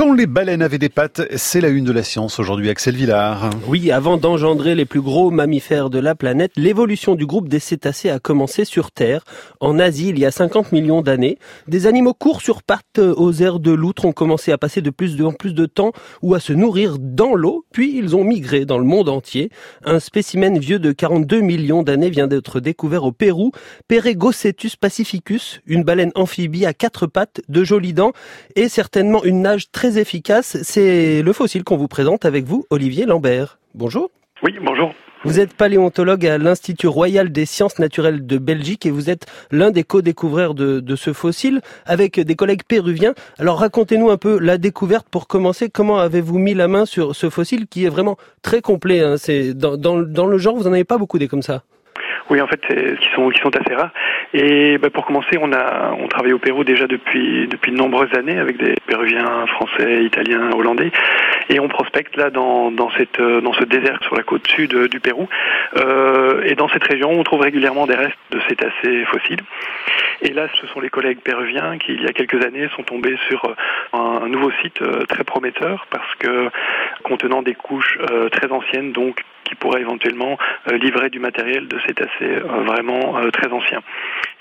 Quand les baleines avaient des pattes, c'est la une de la science aujourd'hui, Axel Villard. Oui, avant d'engendrer les plus gros mammifères de la planète, l'évolution du groupe des cétacés a commencé sur Terre, en Asie, il y a 50 millions d'années. Des animaux courts sur pattes aux aires de loutre ont commencé à passer de plus en plus de temps ou à se nourrir dans l'eau, puis ils ont migré dans le monde entier. Un spécimen vieux de 42 millions d'années vient d'être découvert au Pérou, Peregocetus pacificus, une baleine amphibie à quatre pattes, de jolies dents et certainement une nage très efficace. C'est le fossile qu'on vous présente avec vous, Olivier Lambert. Bonjour. Oui, bonjour. Vous êtes paléontologue à l'Institut royal des sciences naturelles de Belgique et vous êtes l'un des co-découvreurs de, ce fossile avec des collègues péruviens. Alors racontez-nous un peu la découverte pour commencer. Comment avez-vous mis la main sur ce fossile qui est vraiment très complet hein? C'est dans, dans le genre, vous n'en avez pas beaucoup des comme ça. Oui, en fait, qui sont qui sont assez rares. Et bah, pour commencer, on a on travaille au Pérou déjà depuis depuis de nombreuses années avec des Péruviens, Français, Italiens, Hollandais, et on prospecte là dans dans cette euh, dans ce désert sur la côte sud euh, du Pérou. Euh, et dans cette région, on trouve régulièrement des restes de cétacés fossiles. Et là, ce sont les collègues péruviens qui, il y a quelques années, sont tombés sur un, nouveau site très prometteur parce que contenant des couches très anciennes, donc qui pourraient éventuellement livrer du matériel de cétacés euh, vraiment euh, très ancien.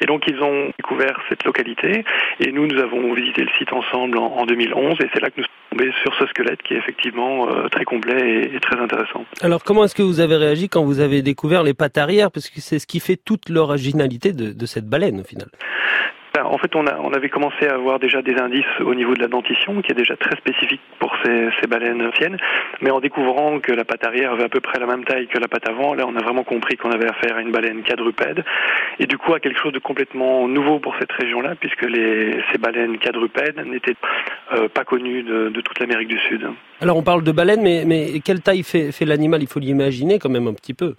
Et donc ils ont découvert cette localité et nous, nous avons visité le site ensemble en, 2011 et c'est là que nous tombés sur ce squelette qui est effectivement euh, très complet et, très intéressant. Alors comment est-ce que vous avez réagi quand vous avez découvert les pattes arrière? Parce que c'est ce qui fait toute l'originalité de, de cette baleine au final. Ben, en fait, on, a, on avait commencé à avoir déjà des indices au niveau de la dentition, qui est déjà très spécifique pour ces, ces baleines anciennes. Mais en découvrant que la patte arrière avait à peu près la même taille que la patte avant, là, on a vraiment compris qu'on avait affaire à une baleine quadrupède. Et du coup, à quelque chose de complètement nouveau pour cette région-là, puisque les, ces baleines quadrupèdes n'étaient euh, pas connues de, de toute l'Amérique du Sud. Alors, on parle de baleine, mais, mais quelle taille fait, fait l'animal? Il faut l'imaginer quand même un petit peu.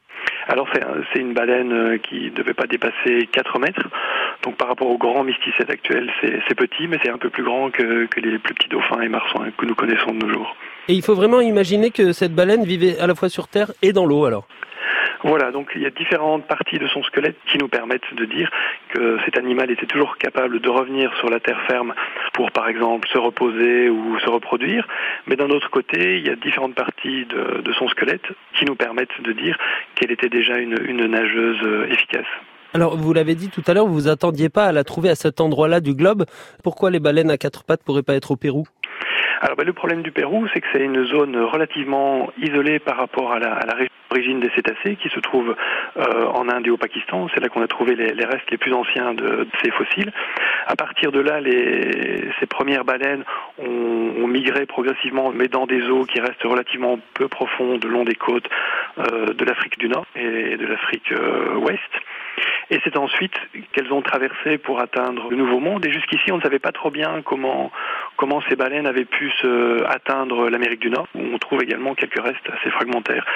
Alors c'est une baleine euh, qui ne devait pas dépasser 4 mètres. Donc par rapport au grand mysticète actuel, c'est petit, mais c'est un peu plus grand que, que, les plus petits dauphins et marsans que nous connaissons de nos jours. Et il faut vraiment imaginer que cette baleine vivait à la fois sur Terre et dans l'eau alors? Voilà, donc il y a différentes parties de son squelette qui nous permettent de dire que cet animal était toujours capable de revenir sur la terre ferme pour, par exemple, se reposer ou se reproduire. Mais d'un autre côté, il y a différentes parties de, son squelette qui nous permettent de dire qu'elle était déjà une, une nageuse euh, efficace. Alors, vous l'avez dit tout à l'heure, vous vous attendiez pas à la trouver à cet endroit-là du globe. Pourquoi les baleines à quatre pattes pourraient pas être au Pérou? Alors ben, le problème du Pérou, c'est que c'est une zone relativement isolée par rapport à la, région des cétacés qui se trouve euh, en Inde et au Pakistan. C'est là qu'on a trouvé les, restes les plus anciens de, ces fossiles. À partir de là, les, ces premières baleines ont, ont, migré progressivement, mais dans des eaux qui restent relativement peu profondes, le long des côtes euh, de l'Afrique du Nord et de l'Afrique euh, ouest. Et c'est ensuite qu'elles ont traversé pour atteindre le Nouveau Monde. Et jusqu'ici, on ne savait pas trop bien comment, ces baleines avaient pu se, atteindre l'Amérique du Nord, où on trouve également quelques restes assez fragmentaires.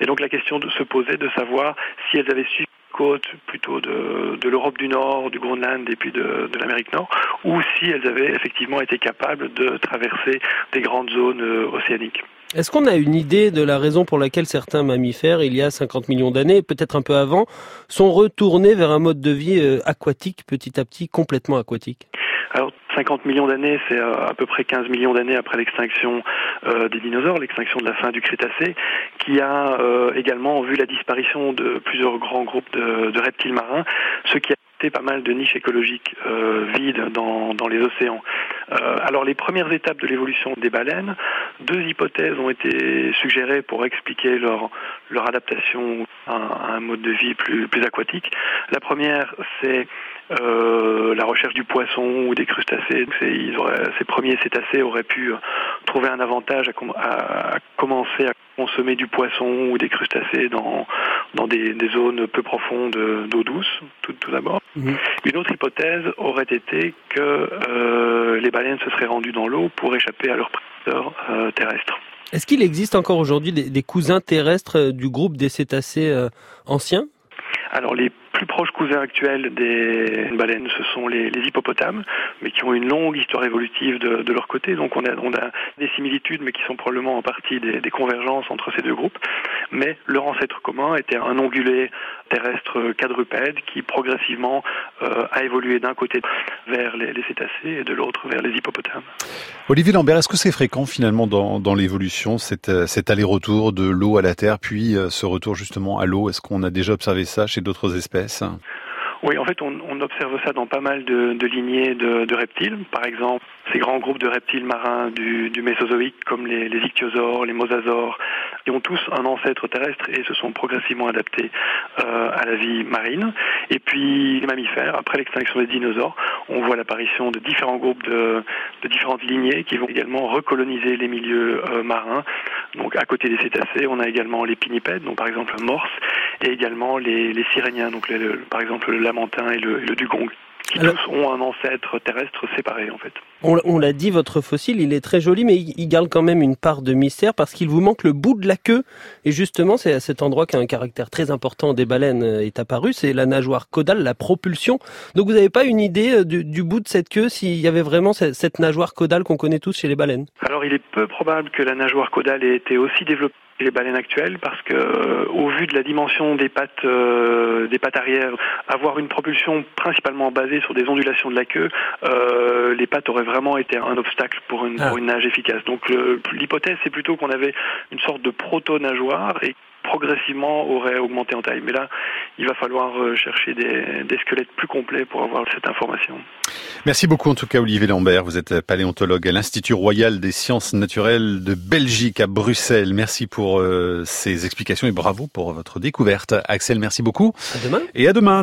Et donc la question se poser de savoir si elles avaient suivi côte plutôt de, de l'Europe du Nord, du Groenland et puis de, de l'Amérique Nord, ou si elles avaient effectivement été capables de traverser des grandes zones euh, océaniques. Est-ce qu'on a une idée de la raison pour laquelle certains mammifères, il y a 50 millions d'années, peut-être un peu avant, sont retournés vers un mode de vie euh, aquatique, petit à petit, complètement aquatique? 50 millions d'années, c'est euh, à peu près 15 millions d'années après l'extinction euh, des dinosaures, l'extinction de la fin du Crétacé, qui a également vu la disparition de plusieurs grands groupes de, reptiles marins, ce qui a pas mal de niches écologiques euh, vides dans, les océans. Euh, alors les premières étapes de l'évolution des baleines, deux hypothèses ont été suggérées pour expliquer leur, leur adaptation à, un mode de vie plus, aquatique. La première, c'est euh, la recherche du poisson ou des crustacés. Ils auraient, ces premiers cétacés auraient pu trouver un avantage à, à commencer à consommer du poisson ou des crustacés dans, dans des, des zones peu profondes d'eau douce, tout, tout d'abord. Mhm. Une autre hypothèse aurait été que euh, les baleines se seraient rendues dans l'eau pour échapper à leurs prédateurs euh, terrestres. Est-ce qu'il existe encore aujourd'hui des, des, cousins terrestres euh, du groupe des cétacés euh, anciens? Alors les plus proches cousins actuels des baleines, ce sont les, hippopotames, mais qui ont une longue histoire évolutive de, leur côté. Donc on a, on a, des similitudes, mais qui sont probablement en partie des, convergences entre ces deux groupes. Mais leur ancêtre commun était un ongulé terrestre quadrupède qui progressivement euh, a évolué d'un côté vers les, cétacés et de l'autre vers les hippopotames. Olivier Lambert, est-ce que c'est fréquent finalement dans, l'évolution, cet, euh, cet aller-retour de l'eau à la terre, puis euh, ce retour justement à l'eau? Est-ce qu'on a déjà observé ça chez d'autres espèces? Oui, en fait, on, observe ça dans pas mal de, lignées de, reptiles. Par exemple, ces grands groupes de reptiles marins du, Mésozoïque, comme les, les, ichthyosaures, les mosasaures, qui ont tous un ancêtre terrestre et se sont progressivement adaptés euh, à la vie marine. Et puis les mammifères, après l'extinction des dinosaures, on voit l'apparition de différents groupes de, différentes lignées qui vont également recoloniser les milieux euh, marins. Donc à côté des cétacés, on a également les pinnipèdes, donc par exemple le morse, et également les, les siréniens, donc par exemple le lamentin et le, dugong qui tous ont un ancêtre terrestre séparé en fait. On, l'a dit, votre fossile, il est très joli, mais il, garde quand même une part de mystère parce qu'il vous manque le bout de la queue. Et justement, c'est à cet endroit qu'un caractère très important des baleines euh, est apparu, c'est la nageoire caudale, la propulsion. Donc vous n'avez pas une idée euh, du, bout de cette queue s'il y avait vraiment cette, cette nageoire caudale qu'on connaît tous chez les baleines? Alors il est peu probable que la nageoire caudale ait été aussi développée les baleines actuelles parce que euh, au vu de la dimension des pattes euh, des pattes arrière, avoir une propulsion principalement basée sur des ondulations de la queue, euh, les pattes auraient vraiment été un obstacle pour une, pour ah. une nage efficace. Donc l'hypothèse c'est plutôt qu'on avait une sorte de proto-nageoire et progressivement aurait augmenté en taille. Mais là, il va falloir euh, chercher des, des, squelettes plus complets pour avoir cette information. Merci beaucoup en tout cas Olivier Lambert, vous êtes paléontologue à l'Institut royal des sciences naturelles de Belgique à Bruxelles. Merci pour euh, ces explications et bravo pour votre découverte. Axel, merci beaucoup. À demain. Et à demain.